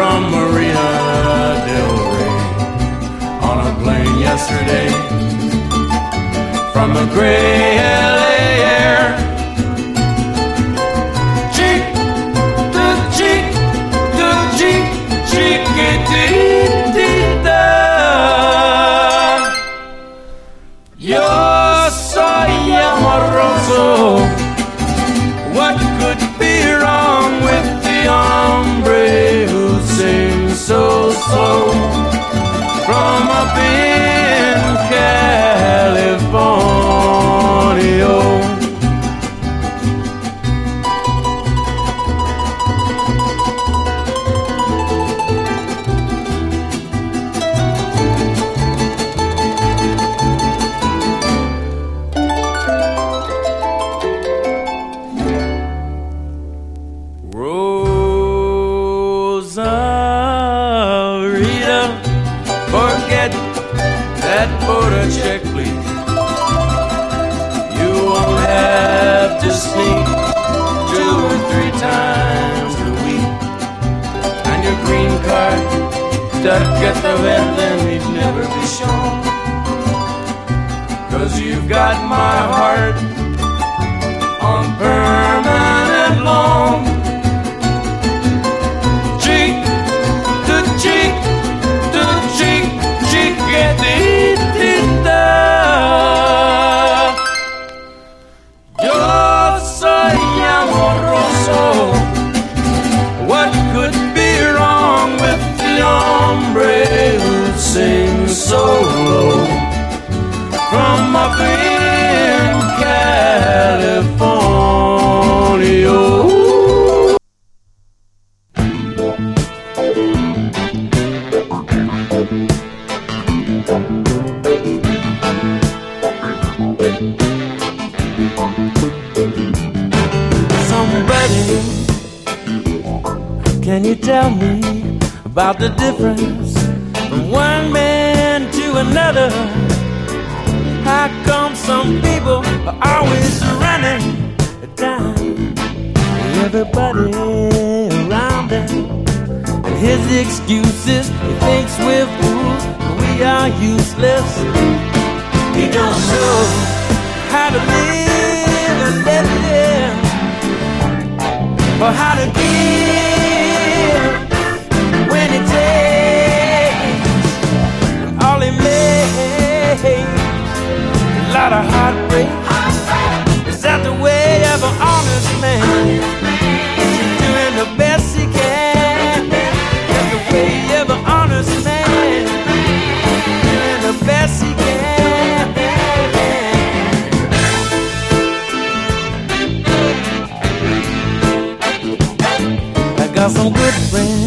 from Maria Del Rey on a plane yesterday. From the gray LA air, cheek to cheek to cheek, cheeky dee dee da. Yo. From that border check, please. You won't have to sneak two or three times a week. And your green card stuck at the then need never be shown. Cause you've got my heart on permanent amoroso. What could be wrong with the hombre Can you tell me about the difference from one man to another? How come some people are always running down everybody around them? And his excuses, he thinks we're fools, we are useless. He don't know how to live or how to give when it takes. All he makes a lot of heartbreak. got some good friends.